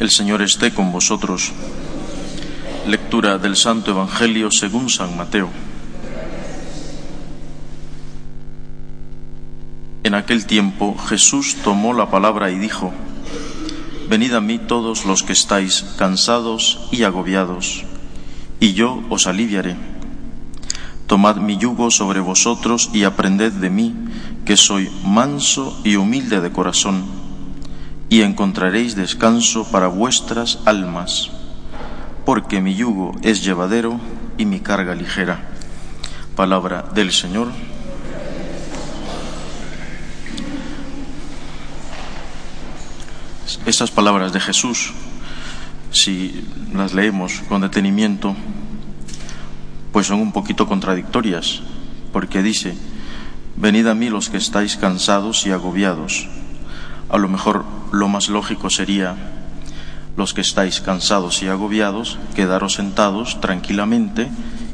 El Señor esté con vosotros. Lectura del Santo Evangelio según San Mateo. En aquel tiempo Jesús tomó la palabra y dijo, Venid a mí todos los que estáis cansados y agobiados, y yo os aliviaré. Tomad mi yugo sobre vosotros y aprended de mí, que soy manso y humilde de corazón, y encontraréis descanso para vuestras almas, porque mi yugo es llevadero y mi carga ligera. Palabra del Señor. Esas palabras de Jesús, si las leemos con detenimiento, pues son un poquito contradictorias, porque dice, venid a mí los que estáis cansados y agobiados. A lo mejor lo más lógico sería, los que estáis cansados y agobiados, quedaros sentados tranquilamente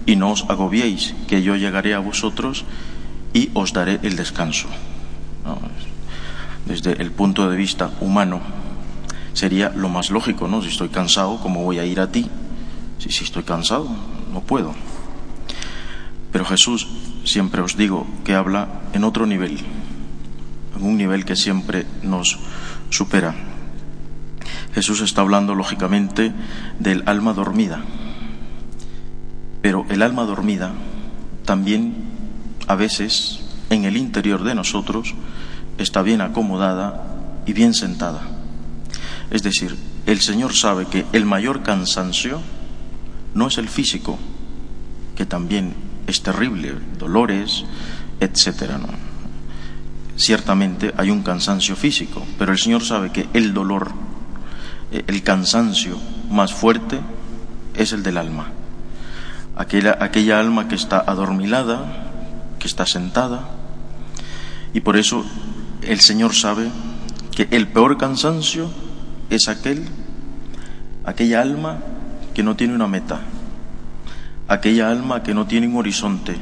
y no os agobiéis, que yo llegaré a vosotros y os daré el descanso. Desde el punto de vista humano, sería lo más lógico, ¿no? Si estoy cansado, ¿cómo voy a ir a ti? Si, si estoy cansado, no puedo. Pero Jesús, siempre os digo, que habla en otro nivel, en un nivel que siempre nos supera. Jesús está hablando, lógicamente, del alma dormida. Pero el alma dormida también, a veces, en el interior de nosotros, está bien acomodada y bien sentada. Es decir, el Señor sabe que el mayor cansancio no es el físico, que también es terrible, dolores, etcétera, ¿no? Ciertamente hay un cansancio físico, pero el Señor sabe que el dolor, eh, el cansancio más fuerte es el del alma. Aquella, aquella alma que está adormilada, que está sentada, y por eso el Señor sabe que el peor cansancio es aquel, aquella alma que no tiene una meta, aquella alma que no tiene un horizonte,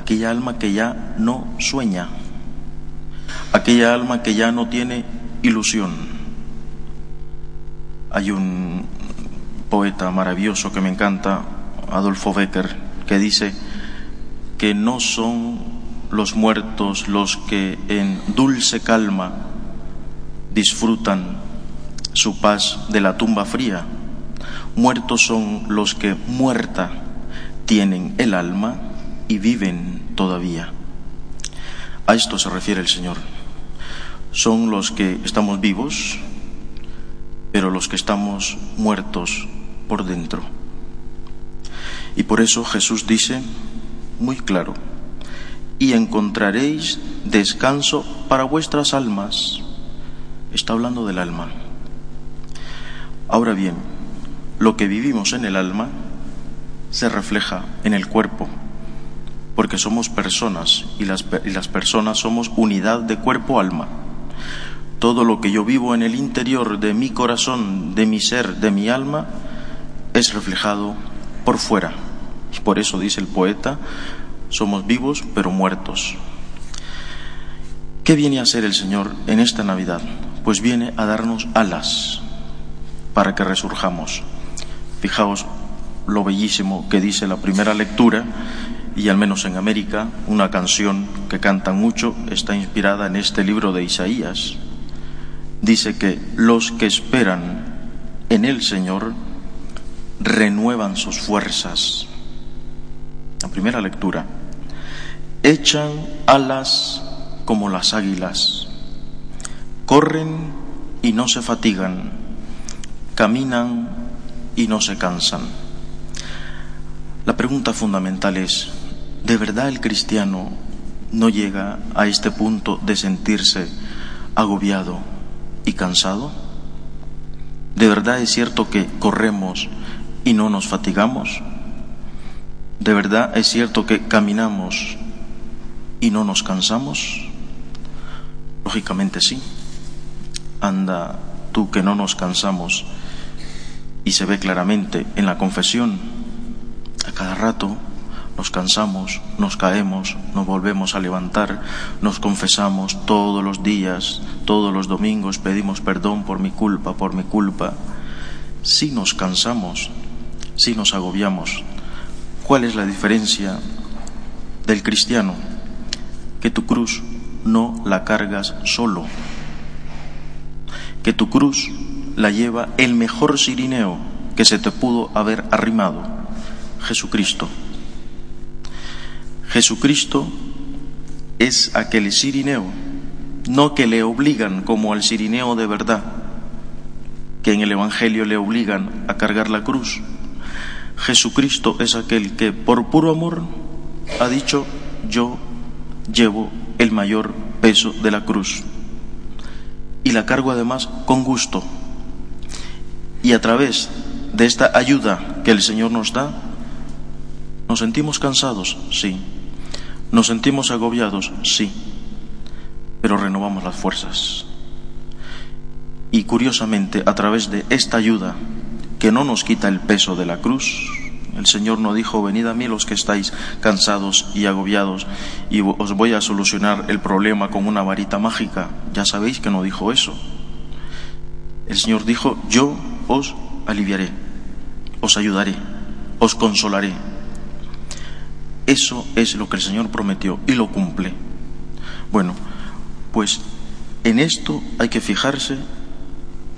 aquella alma que ya no sueña, aquella alma que ya no tiene ilusión. Hay un poeta maravilloso que me encanta, Adolfo Becker, que dice que no son los muertos los que en dulce calma disfrutan su paz de la tumba fría, muertos son los que muerta tienen el alma y viven todavía. A esto se refiere el Señor. Son los que estamos vivos, pero los que estamos muertos por dentro. Y por eso Jesús dice muy claro, y encontraréis descanso para vuestras almas. Está hablando del alma. Ahora bien, lo que vivimos en el alma se refleja en el cuerpo, porque somos personas y las, y las personas somos unidad de cuerpo-alma. Todo lo que yo vivo en el interior de mi corazón, de mi ser, de mi alma, es reflejado por fuera. Y por eso dice el poeta, somos vivos pero muertos. ¿Qué viene a hacer el Señor en esta Navidad? Pues viene a darnos alas para que resurjamos. Fijaos lo bellísimo que dice la primera lectura y al menos en América una canción que cantan mucho está inspirada en este libro de Isaías. Dice que los que esperan en el Señor renuevan sus fuerzas. La primera lectura. Echan alas como las águilas, corren y no se fatigan, caminan y no se cansan. La pregunta fundamental es, ¿de verdad el cristiano no llega a este punto de sentirse agobiado y cansado? ¿De verdad es cierto que corremos y no nos fatigamos? ¿De verdad es cierto que caminamos y no nos cansamos? Lógicamente sí. Anda tú que no nos cansamos y se ve claramente en la confesión. A cada rato nos cansamos, nos caemos, nos volvemos a levantar, nos confesamos todos los días, todos los domingos, pedimos perdón por mi culpa, por mi culpa. Si nos cansamos, si nos agobiamos, ¿cuál es la diferencia del cristiano? Que tu cruz no la cargas solo, que tu cruz la lleva el mejor sirineo que se te pudo haber arrimado, Jesucristo. Jesucristo es aquel sirineo, no que le obligan como al sirineo de verdad, que en el Evangelio le obligan a cargar la cruz. Jesucristo es aquel que por puro amor ha dicho, yo llevo el mayor peso de la cruz. Y la cargo además con gusto. Y a través de esta ayuda que el Señor nos da, ¿nos sentimos cansados? Sí. ¿Nos sentimos agobiados? Sí, pero renovamos las fuerzas. Y curiosamente, a través de esta ayuda que no nos quita el peso de la cruz, el Señor no dijo, venid a mí los que estáis cansados y agobiados y os voy a solucionar el problema con una varita mágica. Ya sabéis que no dijo eso. El Señor dijo, yo os aliviaré, os ayudaré, os consolaré, eso es lo que el Señor prometió y lo cumple. Bueno, pues en esto hay que fijarse,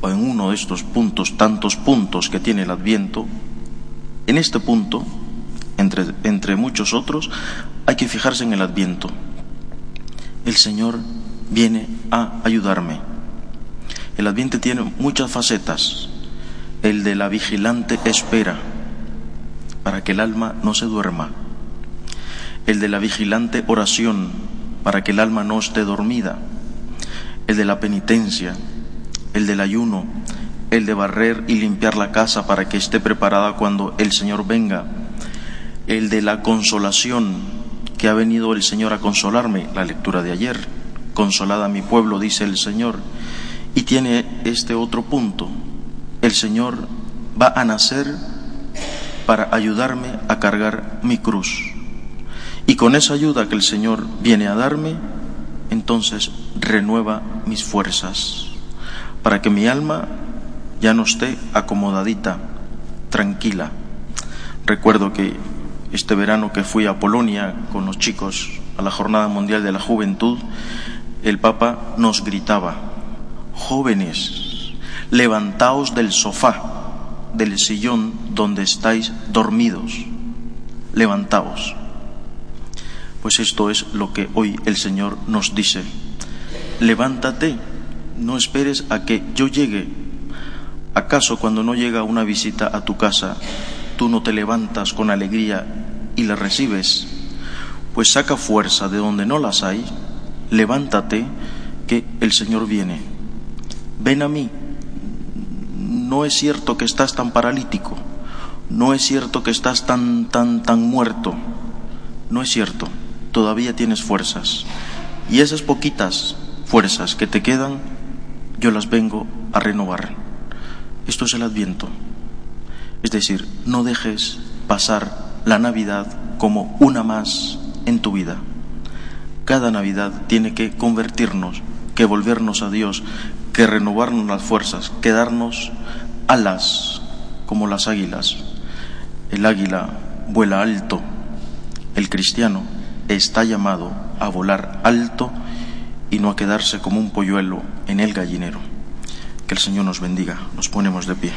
o en uno de estos puntos, tantos puntos que tiene el Adviento, en este punto, entre, entre muchos otros, hay que fijarse en el Adviento. El Señor viene a ayudarme. El Adviento tiene muchas facetas. El de la vigilante espera, para que el alma no se duerma el de la vigilante oración para que el alma no esté dormida, el de la penitencia, el del ayuno, el de barrer y limpiar la casa para que esté preparada cuando el Señor venga, el de la consolación, que ha venido el Señor a consolarme, la lectura de ayer, consolada mi pueblo, dice el Señor, y tiene este otro punto, el Señor va a nacer para ayudarme a cargar mi cruz. Y con esa ayuda que el Señor viene a darme, entonces renueva mis fuerzas, para que mi alma ya no esté acomodadita, tranquila. Recuerdo que este verano que fui a Polonia con los chicos a la Jornada Mundial de la Juventud, el Papa nos gritaba, jóvenes, levantaos del sofá, del sillón donde estáis dormidos, levantaos. Pues esto es lo que hoy el Señor nos dice. Levántate, no esperes a que yo llegue. ¿Acaso cuando no llega una visita a tu casa, tú no te levantas con alegría y la recibes? Pues saca fuerza de donde no las hay, levántate, que el Señor viene. Ven a mí. No es cierto que estás tan paralítico, no es cierto que estás tan, tan, tan muerto, no es cierto todavía tienes fuerzas. Y esas poquitas fuerzas que te quedan, yo las vengo a renovar. Esto es el adviento. Es decir, no dejes pasar la Navidad como una más en tu vida. Cada Navidad tiene que convertirnos, que volvernos a Dios, que renovarnos las fuerzas, que darnos alas como las águilas. El águila vuela alto, el cristiano está llamado a volar alto y no a quedarse como un polluelo en el gallinero. Que el Señor nos bendiga. Nos ponemos de pie.